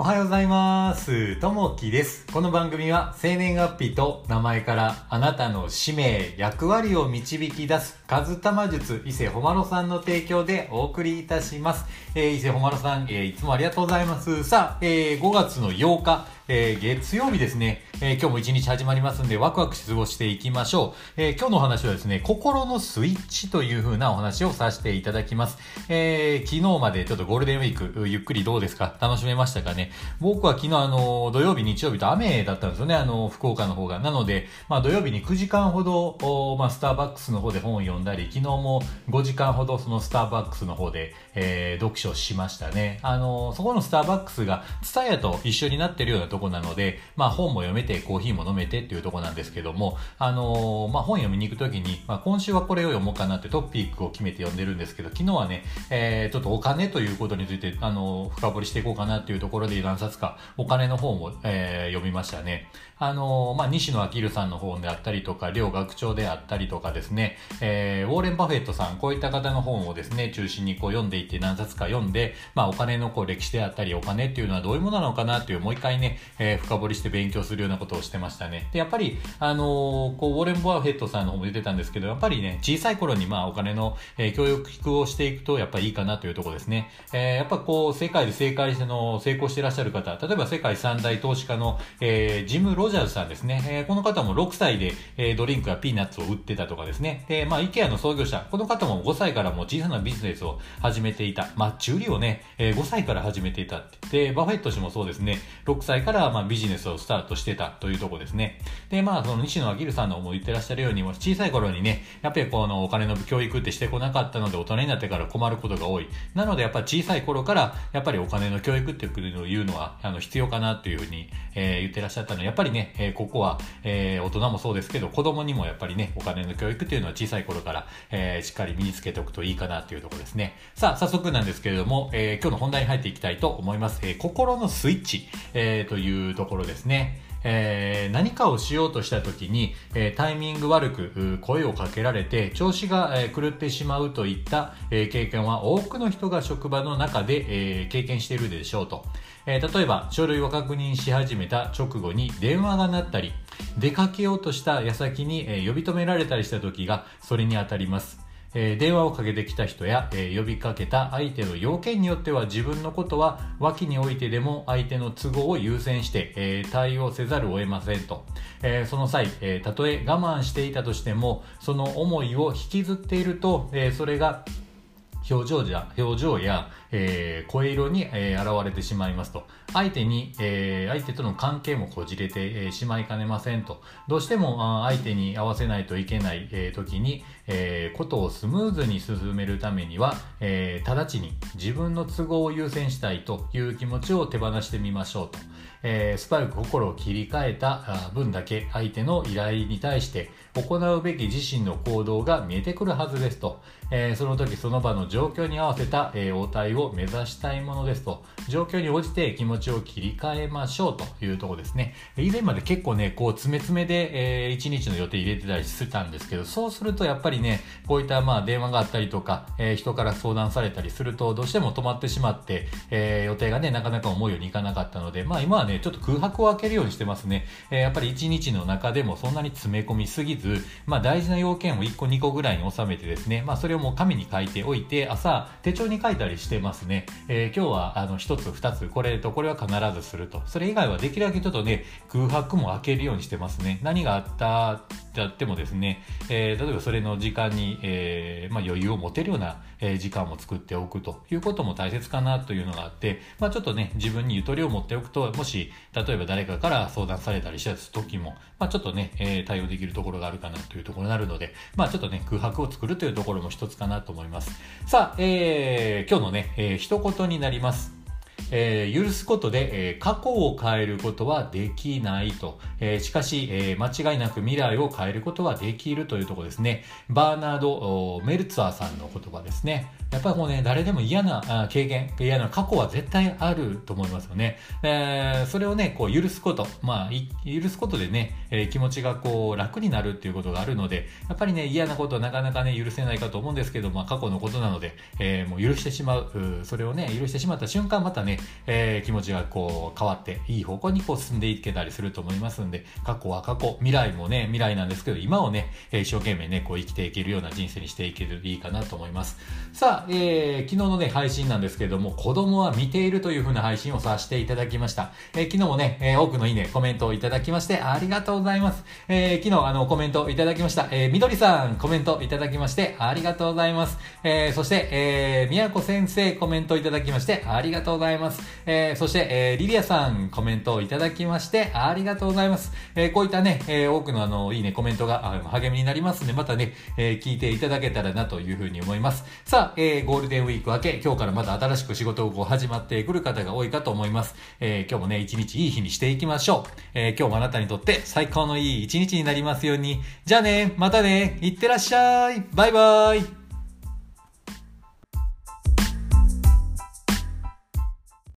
おはようございます。ともきです。この番組は生年月日と名前からあなたの使命、役割を導き出す、かずたま術伊勢ほまろさんの提供でお送りいたします。えー、伊勢ほまろさん、えーいつもありがとうございます。さあ、えー5月の8日、えー月曜日ですね、えー今日も一日始まりますんで、ワクワクし過ごしていきましょう。えー今日のお話はですね、心のスイッチという風なお話をさせていただきます。えー昨日までちょっとゴールデンウィーク、ゆっくりどうですか？楽しめましたかね？僕は昨日あの、土曜日、日曜日と雨だったんですよね、あの、福岡の方が。なので、まあ土曜日に9時間ほど、まあスターバックスの方で本を読んだり、昨日も5時間ほどそのスターバックスの方で、え読書しましたね。あの、そこのスターバックスが、ツタヤと一緒になってるようなとこなので、まあ本も読めて、コーヒーも飲めてっていうとこなんですけども、あのまあ本読みに行くときに、まあ今週はこれを読もうかなってトピックを決めて読んでるんですけど、昨日はね、えーちょっとお金ということについて、あの深掘りしていこうかなっていうところで何冊かお金の方も、えー読みましたね。あのまあ西野明さんの本であったりとか、両学長であったりとかですね、えーウォーレン・バフェットさん、こういった方の本をですね、中心にこう読んでいって何冊か読んで、まあお金のこう歴史であったり、お金っていうのはどういうものなのかなっていう、もう一回ね、えー深掘りして勉強するようなことをしてましたね。で、やっぱり、あのーこう、ウォーレン・バフェットさんの方も出てたんですけど、やっぱりね、小さい頃にまあお金の、えー教育をしていくと、やっぱりいいかなというところですね。えーやっぱこう、世界で正解しての、成功していらっしゃる方、例えば世界三大投資家の、えージム・ロジャーズさんですね。えーこの方も6歳で、えードリンクやピーナッツを売ってたとかですね。で、まあ、イケアの創業者、この方も5歳からも小さなビジネスを始めていた。マッチ売りをね、えー5歳から始めていたって。で、バフェット氏もそうですね。6歳からまあビジネスをスタートしてたというところですね。で、まあ、その西野明さんのも言ってらっしゃるように、もう小さい頃にね、やっぱりこのお金の教育ってしてこなかったので、大人になってから困ることが多い。なので、やっぱり小さい頃から、やっぱりお金の教育っていうのは、あの、必要かなというふうに、えー言ってらっしゃったので、やっぱりね、えーここは、えー大人もそうですけど、子供にもやっぱりね、お金の教育っていうのは小さい頃から、えーしっかり身につけておくといいかなというところですね。さあ、早速なんですけれども、えー今日の本題に入っていきたいと思います。えー心のスイッチ、えーというところですね。えー何かをしようとした時に、えータイミング悪く声をかけられて調子が、えー狂ってしまうといった、え経験は多くの人が職場の中で、え経験しているでしょうと、え例えば書類を確認し始めた直後に電話が鳴ったり出かけようとした矢先に、え呼び止められたりした時がそれに当たりますえー電話をかけてきた人や、えー呼びかけた相手の要件によっては自分のことは脇に置いてでも相手の都合を優先して、えー対応せざるを得ませんと、えーその際、えーたとえ我慢していたとしてもその思いを引きずっていると、えーそれが表情じゃ表情や、えー声色に、えー現れてしまいますと。相手に、えー相手との関係もこじれて、えしまいかねませんと。どうしても相手に合わせないといけない、え時に、えことをスムーズに進めるためには、え直ちに自分の都合を優先したいという気持ちを手放してみましょうと、えースパルク心を切り替えた分だけ相手の依頼に対して行うべき自身の行動が見えてくるはずですと、えーその時その場の状況に合わせた、えー応対を目指したいものですと。状況に応じて気持ちを切り替えましょうというとこですね。以前まで結構ねこう詰め詰めで、えー、1日の予定入れてたりしてたんですけどそうするとやっぱりねこういったまあ電話があったりとか、えー人から相談されたりするとどうしても止まってしまって、えー予定がねなかなか思うようにいかなかったのでまあ今はねちょっと空白を空けるようにしてますね、えーやっぱり1日の中でもそんなに詰め込みすぎずまあ大事な要件を1個2個ぐらいに収めてですねまあそれをも紙に書いておいて朝手帳に書いたりしてますね、えー今日はあの1つ2つこれとこれは必ずすると。それ以外はできるだけちょっとね空白も開けるようにしてますね。何があったってあってもですね、えー例えばそれの時間に、えーまあ、余裕を持てるような、えー時間も作っておくということも大切かなというのがあって、まあ、ちょっとね自分にゆとりを持っておくともし例えば誰かから相談されたりした時も、まあ、ちょっとね、えー対応できるところがあるかなというところになるので、まあ、ちょっとね空白を作るというところも一つかなと思います。さあ、えー今日のね、えー一言になります。えー許すことで、えー過去を変えることはできないと。えーしかし、えー間違いなく未来を変えることはできるというところですね。バーナード・おメルツァーさんの言葉ですね。やっぱりもうね、誰でも嫌な経験、嫌な過去は絶対あると思いますよね。えーそれをね、こう許すこと、まあ、許すことでね、えー、気持ちがこう楽になるっていうことがあるので、やっぱりね、嫌なことはなかなかね、許せないかと思うんですけど、まあ過去のことなので、えー、もう許してしまう、それをね、許してしまった瞬間、またね、えー、気持ちがこう変わって、いい方向にこう進んでいけたりすると思いますんで、過去は過去、未来もね、未来なんですけど、今をね、一生懸命ね、こう生きていけるような人生にしていけるといいかなと思います。さあ、えー、昨日のね、配信なんですけども、子供は見ているという風な配信をさせていただきました。えー、昨日もね、えー、多くのいいね、コメントをいただきまして、ありがとうございます。えー、昨日あの、コメントいただきました。えー、みどりさん、コメントいただきまして、ありがとうございます。えー、そして、えー、みやこ先生、コメントいただきまして、ありがとうございます。えー、そして、えー、リリアさん、コメントをいただきまして、ありがとうございます。えー、こういったね、えー、多くのあの、いいね、コメントが励みになりますんで、またね、えー、聞いていただけたらなというふうに思います。さあ、えー、ゴールデンウィーク明け、今日からまた新しく仕事をこう始まってくる方が多いかと思います。えー、今日もね、一日いい日にしていきましょう。えー、今日もあなたにとって最高のいい一日になりますように。じゃあね、またね、いってらっしゃい。バイバイ。